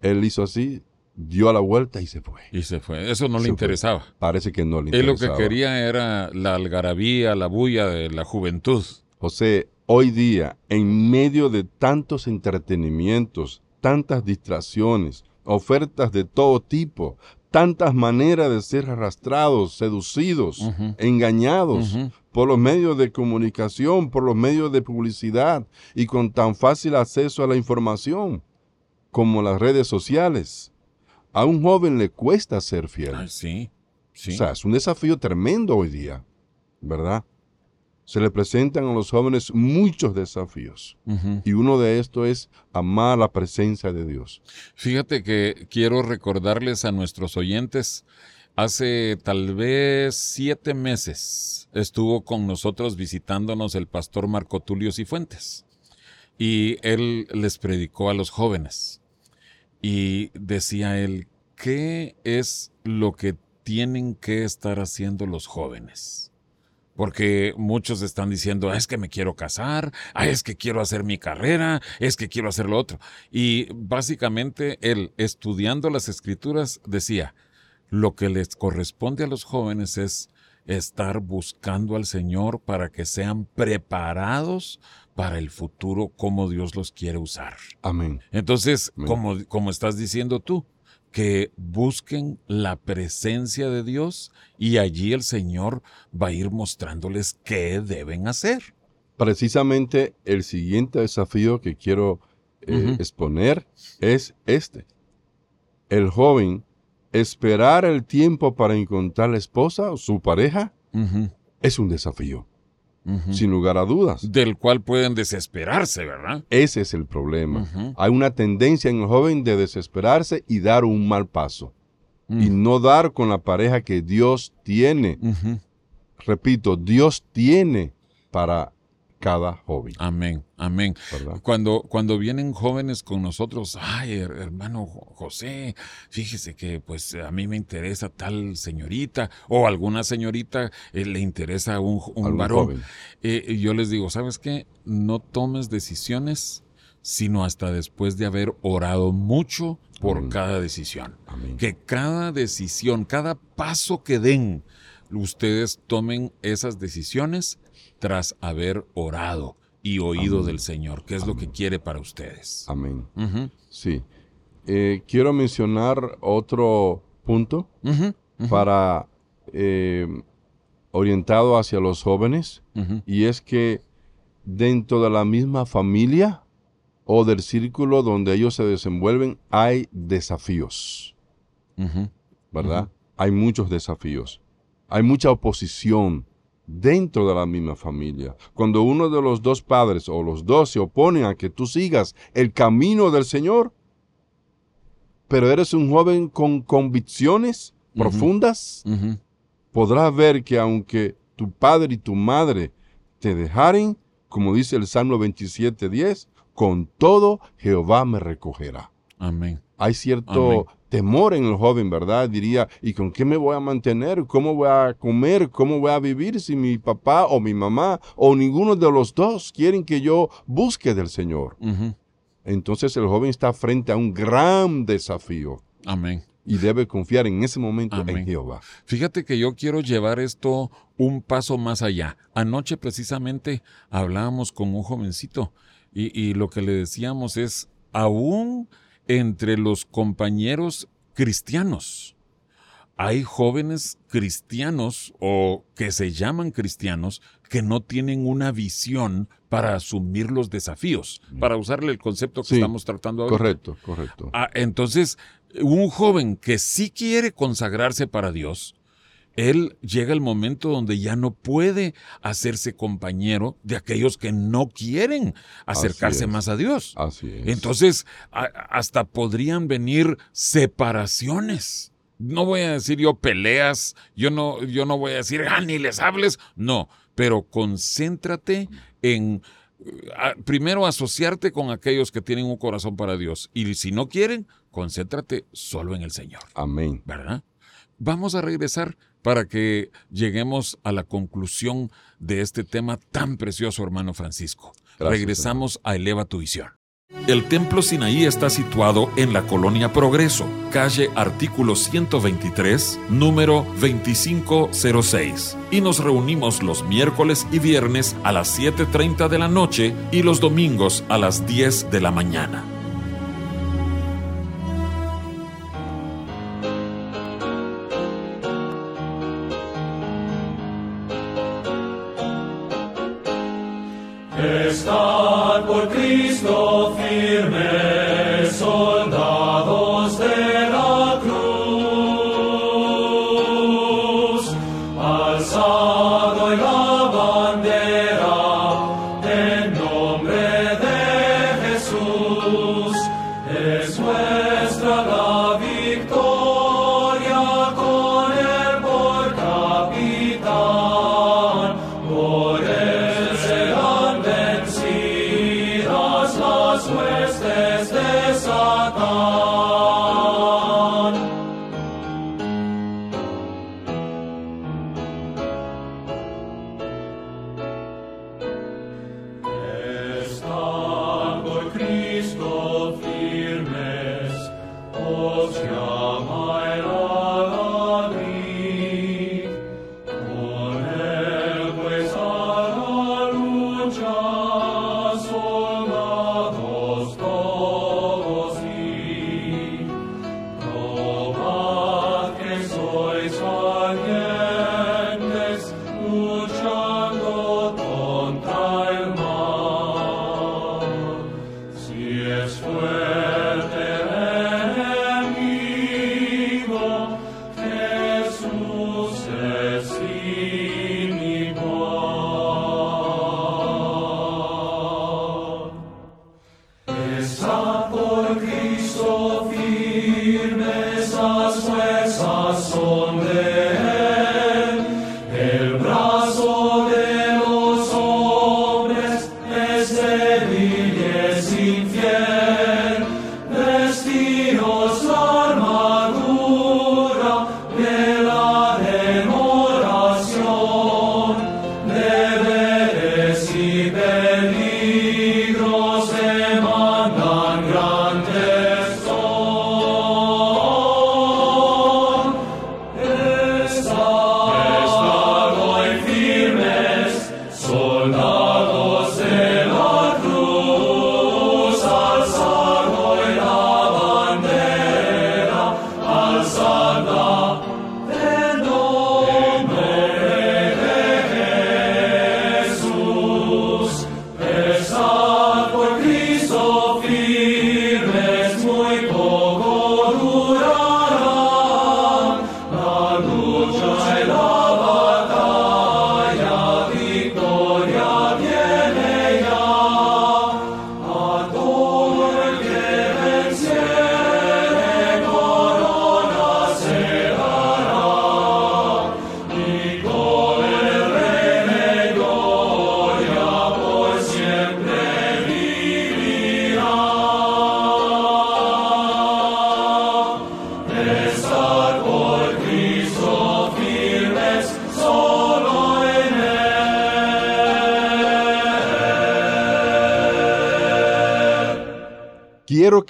Speaker 2: Él hizo así, dio la vuelta y se fue.
Speaker 1: Y se fue. Eso no le interesaba.
Speaker 2: Parece que no le
Speaker 1: interesaba. Él lo que quería era la algarabía, la bulla de la juventud.
Speaker 2: José, hoy día, en medio de tantos entretenimientos, tantas distracciones, ofertas de todo tipo, tantas maneras de ser arrastrados, seducidos, engañados por los medios de comunicación, por los medios de publicidad y con tan fácil acceso a la información como las redes sociales a un joven le cuesta ser fiel.
Speaker 1: sí, sí.
Speaker 2: O sea, es un desafío tremendo hoy día, ¿verdad? Se le presentan a los jóvenes muchos desafíos. Y uno de estos es amar la presencia de Dios.
Speaker 1: Fíjate que quiero recordarles a nuestros oyentes, hace tal vez siete meses estuvo con nosotros visitándonos el pastor Marco Tulio Cifuentes. Y él les predicó a los jóvenes y decía él, ¿qué es lo que tienen que estar haciendo los jóvenes? Porque muchos están diciendo, ah, es que me quiero casar, ah, es que quiero hacer mi carrera, es que quiero hacer lo otro. Y básicamente él, estudiando las escrituras, decía, lo que les corresponde a los jóvenes es estar buscando al Señor para que sean preparados para el futuro como Dios los quiere usar.
Speaker 2: Amén.
Speaker 1: Entonces, Como, como estás diciendo tú, que busquen la presencia de Dios y allí el Señor va a ir mostrándoles qué deben hacer.
Speaker 2: Precisamente el siguiente desafío que quiero eh, exponer es este. El joven esperar el tiempo para encontrar la esposa o su pareja es un desafío sin lugar a dudas.
Speaker 1: Del cual pueden desesperarse, ¿verdad?
Speaker 2: Ese es el problema. Hay una tendencia en el joven de desesperarse y dar un mal paso. Y mm. no dar con la pareja que Dios tiene. Repito, Dios tiene para cada joven.
Speaker 1: Amén, amén. Cuando, cuando vienen jóvenes con nosotros, ay, hermano José, fíjese que pues a mí me interesa tal señorita o alguna señorita eh, le interesa un, un varón. Eh, yo les digo, ¿sabes qué? No tomes decisiones sino hasta después de haber orado mucho por cada decisión. Que cada decisión, cada paso que den, ustedes tomen esas decisiones tras haber orado y oído del Señor, que es lo que quiere para ustedes.
Speaker 2: Amén. Sí. Eh, quiero mencionar otro punto para eh, orientado hacia los jóvenes y es que dentro de la misma familia o del círculo donde ellos se desenvuelven hay desafíos, ¿verdad? Hay muchos desafíos, hay mucha oposición, dentro de la misma familia. Cuando uno de los dos padres o los dos se oponen a que tú sigas el camino del Señor, pero eres un joven con convicciones profundas, podrás ver que aunque tu padre y tu madre te dejaren, como dice el Salmo 27.10, con todo Jehová me recogerá.
Speaker 1: Amén.
Speaker 2: Hay cierto temor en el joven, ¿verdad? Diría, ¿y con qué me voy a mantener? ¿Cómo voy a comer? ¿Cómo voy a vivir si mi papá o mi mamá o ninguno de los dos quieren que yo busque del Señor? Entonces el joven está frente a un gran desafío.
Speaker 1: Amén.
Speaker 2: Y debe confiar en ese momento en Jehová.
Speaker 1: Fíjate que yo quiero llevar esto un paso más allá. Anoche precisamente hablábamos con un jovencito Y, lo que le decíamos es, aún entre los compañeros cristianos, hay jóvenes cristianos o que se llaman cristianos que no tienen una visión para asumir los desafíos, para usarle el concepto que estamos tratando ahora.
Speaker 2: Correcto, correcto.
Speaker 1: Ah, entonces, un joven que sí quiere consagrarse para Dios, él llega el momento donde ya no puede hacerse compañero de aquellos que no quieren acercarse más a Dios.
Speaker 2: Así es.
Speaker 1: Entonces, hasta podrían venir separaciones. No voy a decir yo peleas, yo no, yo no voy a decir, ah, ni les hables. No, pero concéntrate en primero asociarte con aquellos que tienen un corazón para Dios. Y si no quieren, concéntrate solo en el Señor.
Speaker 2: Amén.
Speaker 1: ¿Verdad? Vamos a regresar para que lleguemos a la conclusión de este tema tan precioso, hermano Francisco. Regresamos a Eleva tu visión.
Speaker 4: El Templo Sinaí está situado en la colonia Progreso, calle artículo 123, número 2506. Y nos reunimos los miércoles y viernes a las 7.30 de la noche y los domingos a las 10 de la mañana.
Speaker 3: Por Cristo firmes,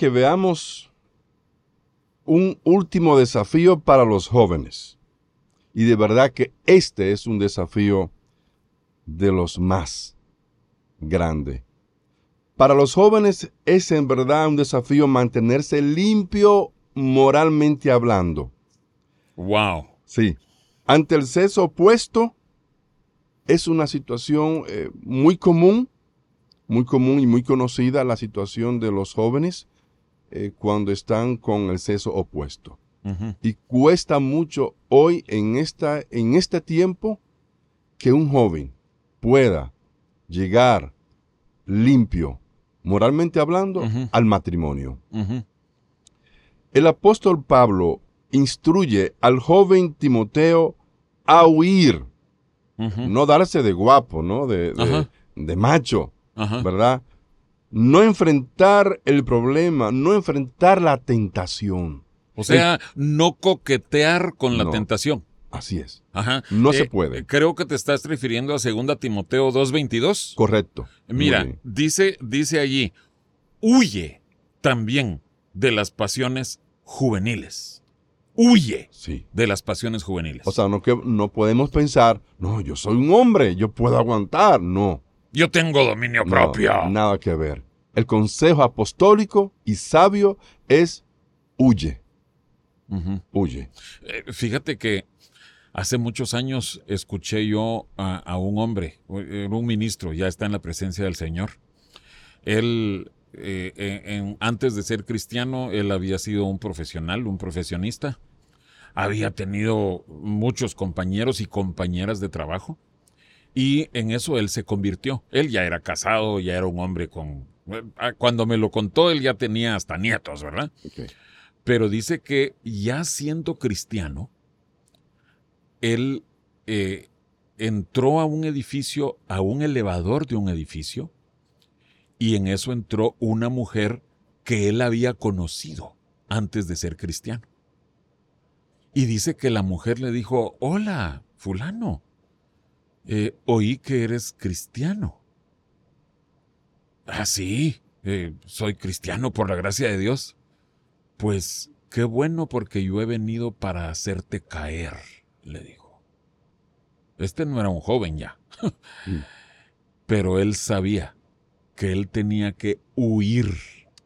Speaker 3: que
Speaker 2: veamos un último desafío para los jóvenes. Y de verdad que este es un desafío de los más grandes. Para los jóvenes es en verdad un desafío mantenerse limpio moralmente hablando.
Speaker 1: Wow.
Speaker 2: Sí. Ante el sexo opuesto es una situación eh, muy común, muy común y muy conocida la situación de los jóvenes eh, cuando están con el sexo opuesto. Y cuesta mucho hoy en, esta, en este tiempo que un joven pueda llegar limpio, moralmente hablando, al matrimonio. El apóstol Pablo instruye al joven Timoteo a huir, no darse de guapo, ¿no? De, de, macho, ¿verdad? No enfrentar el problema, no enfrentar la tentación.
Speaker 1: O sea, no coquetear con la tentación.
Speaker 2: Así es. Ajá. No se eh, puede.
Speaker 1: Creo que te estás refiriendo a 2 Timoteo 2.22.
Speaker 2: Correcto.
Speaker 1: Mira, dice, dice allí, huye también de las pasiones juveniles. Huye sí. de las pasiones juveniles.
Speaker 2: O sea, no, que, no podemos pensar, no, yo soy un hombre, yo puedo aguantar. No.
Speaker 1: Yo tengo dominio propio.
Speaker 2: nada que ver. El consejo apostólico y sabio es huye. Huye.
Speaker 1: Eh, fíjate que hace muchos años escuché yo a, un hombre, un ministro, ya está en la presencia del Señor. Él, eh, antes de ser cristiano, él había sido un profesional, un profesionista. Había tenido muchos compañeros y compañeras de trabajo. Y en eso él se convirtió. Él ya era casado, ya era un hombre con... Eh, cuando me lo contó, él ya tenía hasta nietos, ¿verdad? pero dice que ya siendo cristiano, él eh, entró a un edificio, a un elevador de un edificio, y en eso entró una mujer que él había conocido antes de ser cristiano. Y dice que la mujer le dijo, hola, fulano, eh, oí que eres cristiano. Ah, sí, eh, soy cristiano por la gracia de Dios. Pues qué bueno porque yo he venido para hacerte caer, le dijo. Este no era un joven ya, mm. pero él sabía que él tenía que huir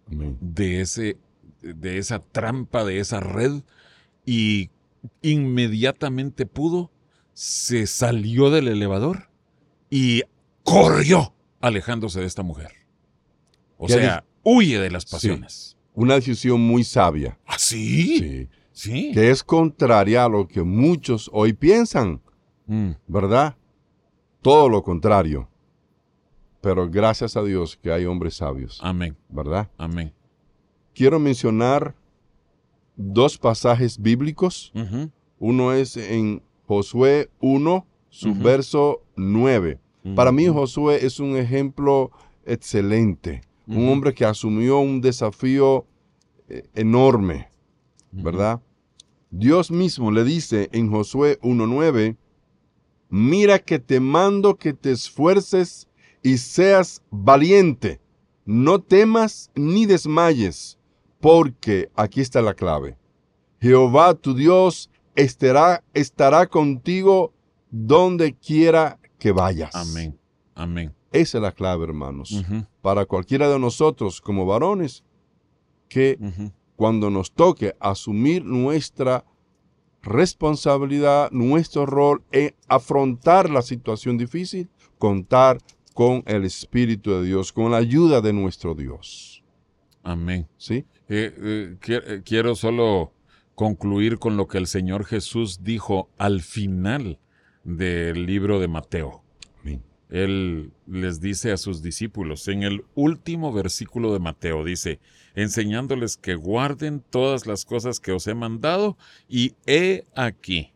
Speaker 1: de, ese, de esa trampa, de esa red, y inmediatamente pudo, se salió del elevador y corrió alejándose de esta mujer. O sea, huye de las pasiones
Speaker 2: una decisión muy sabia.
Speaker 1: ¿Ah, sí? Sí.
Speaker 2: Que es contraria a lo que muchos hoy piensan, mm. ¿verdad? Todo lo contrario. Pero gracias a Dios que hay hombres sabios.
Speaker 1: Amén.
Speaker 2: ¿Verdad?
Speaker 1: Amén.
Speaker 2: Quiero mencionar dos pasajes bíblicos. Uno es en Josué 1, su verso 9. Para mí Josué es un ejemplo excelente un hombre que asumió un desafío eh, enorme, ¿verdad? Dios mismo le dice en Josué 1.9, mira que te mando que te esfuerces y seas valiente, no temas ni desmayes, porque aquí está la clave. Jehová tu Dios estará, estará contigo donde quiera que vayas.
Speaker 1: Amén. Amén.
Speaker 2: Esa es la clave, hermanos, para cualquiera de nosotros como varones, que cuando nos toque asumir nuestra responsabilidad, nuestro rol en afrontar la situación difícil, contar con el Espíritu de Dios, con la ayuda de nuestro Dios.
Speaker 1: Amén.
Speaker 2: ¿Sí?
Speaker 1: Eh, eh, eh, quiero solo concluir con lo que el Señor Jesús dijo al final del libro de Mateo. Él les dice a sus discípulos en el último versículo de Mateo, dice, enseñándoles que guarden todas las cosas que os he mandado, y he aquí,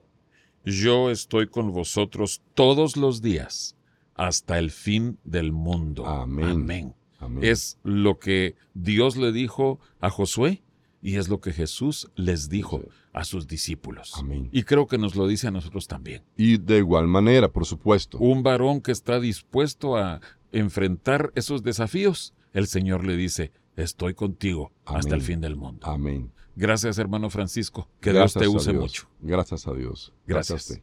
Speaker 1: yo estoy con vosotros todos los días hasta el fin del mundo.
Speaker 2: Amén.
Speaker 1: Amén. Es lo que Dios le dijo a Josué y es lo que Jesús les dijo a sus discípulos.
Speaker 2: Amén.
Speaker 1: Y creo que nos lo dice a nosotros también.
Speaker 2: Y de igual manera, por supuesto.
Speaker 1: Un varón que está dispuesto a enfrentar esos desafíos, el Señor le dice, estoy contigo hasta el fin del mundo.
Speaker 2: Amén.
Speaker 1: Gracias, hermano Francisco. Que Dios te use mucho.
Speaker 2: Gracias a Dios.
Speaker 1: Gracias.